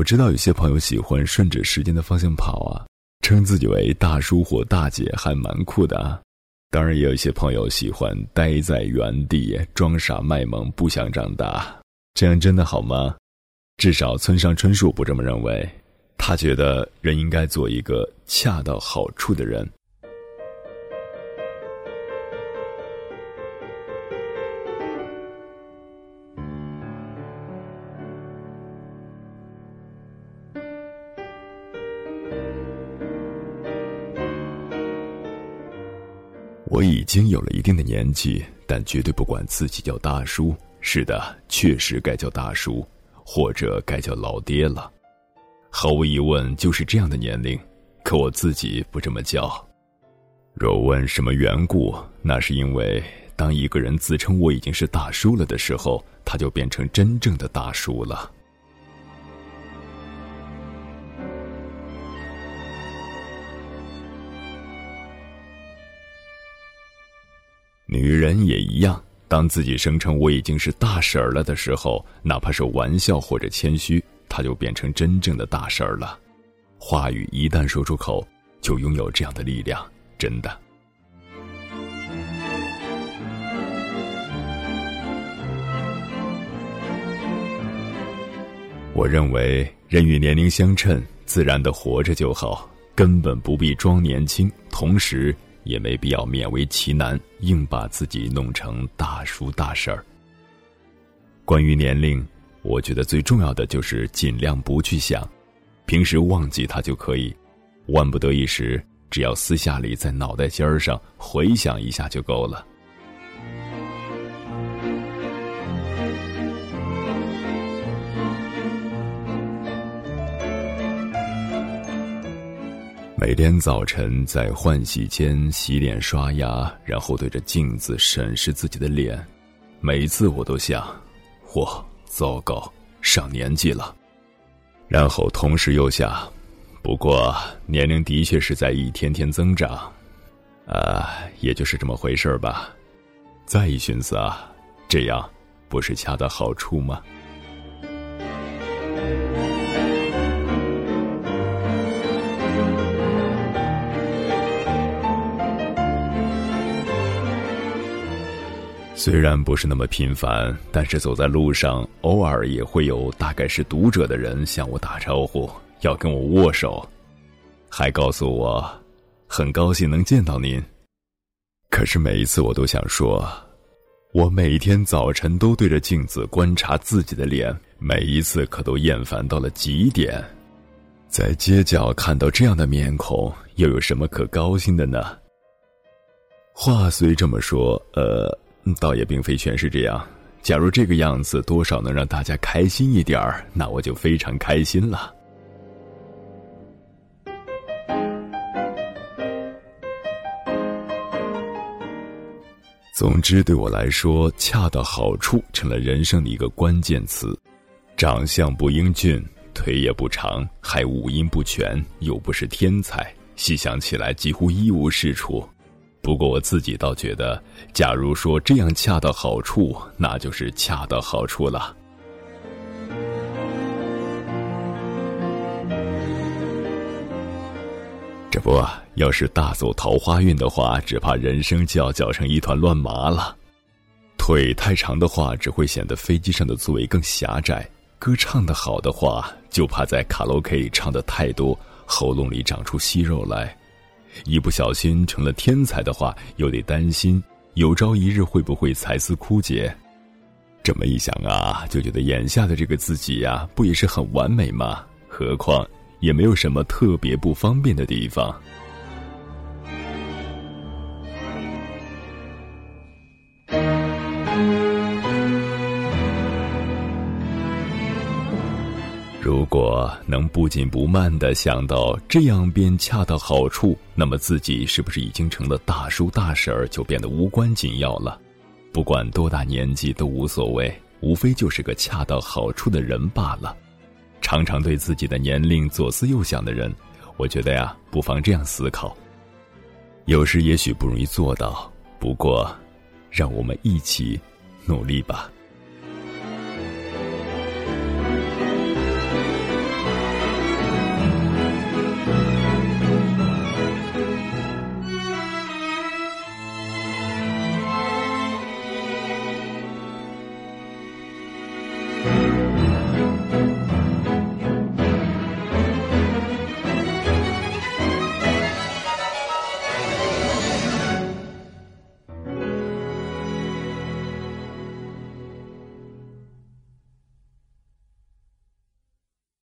我知道有些朋友喜欢顺着时间的方向跑啊，称自己为大叔或大姐还蛮酷的啊。当然，也有一些朋友喜欢待在原地装傻卖萌，不想长大，这样真的好吗？至少村上春树不这么认为，他觉得人应该做一个恰到好处的人。我已经有了一定的年纪，但绝对不管自己叫大叔。是的，确实该叫大叔，或者该叫老爹了。毫无疑问，就是这样的年龄。可我自己不这么叫。若问什么缘故，那是因为当一个人自称我已经是大叔了的时候，他就变成真正的大叔了。女人也一样，当自己声称我已经是大婶儿了的时候，哪怕是玩笑或者谦虚，她就变成真正的大婶儿了。话语一旦说出口，就拥有这样的力量，真的。我认为人与年龄相称，自然的活着就好，根本不必装年轻，同时。也没必要勉为其难，硬把自己弄成大叔大婶儿。关于年龄，我觉得最重要的就是尽量不去想，平时忘记它就可以。万不得已时，只要私下里在脑袋尖儿上回想一下就够了。每天早晨在换洗间洗脸刷牙，然后对着镜子审视自己的脸，每一次我都想：我糟糕，上年纪了。然后同时又想，不过年龄的确是在一天天增长，啊，也就是这么回事吧。再一寻思啊，这样不是恰到好处吗？虽然不是那么频繁，但是走在路上，偶尔也会有大概是读者的人向我打招呼，要跟我握手，还告诉我很高兴能见到您。可是每一次我都想说，我每天早晨都对着镜子观察自己的脸，每一次可都厌烦到了极点。在街角看到这样的面孔，又有什么可高兴的呢？话虽这么说，呃。倒也并非全是这样。假如这个样子多少能让大家开心一点儿，那我就非常开心了。总之，对我来说，恰到好处成了人生的一个关键词。长相不英俊，腿也不长，还五音不全，又不是天才，细想起来几乎一无是处。不过我自己倒觉得，假如说这样恰到好处，那就是恰到好处了。这不，要是大走桃花运的话，只怕人生就要搅成一团乱麻了。腿太长的话，只会显得飞机上的座位更狭窄；歌唱的好的话，就怕在卡拉 OK 唱的太多，喉咙里长出息肉来。一不小心成了天才的话，又得担心有朝一日会不会财思枯竭。这么一想啊，就觉得眼下的这个自己呀，不也是很完美吗？何况也没有什么特别不方便的地方。如果能不紧不慢的想到这样便恰到好处，那么自己是不是已经成了大叔大婶儿，就变得无关紧要了？不管多大年纪都无所谓，无非就是个恰到好处的人罢了。常常对自己的年龄左思右想的人，我觉得呀，不妨这样思考。有时也许不容易做到，不过，让我们一起努力吧。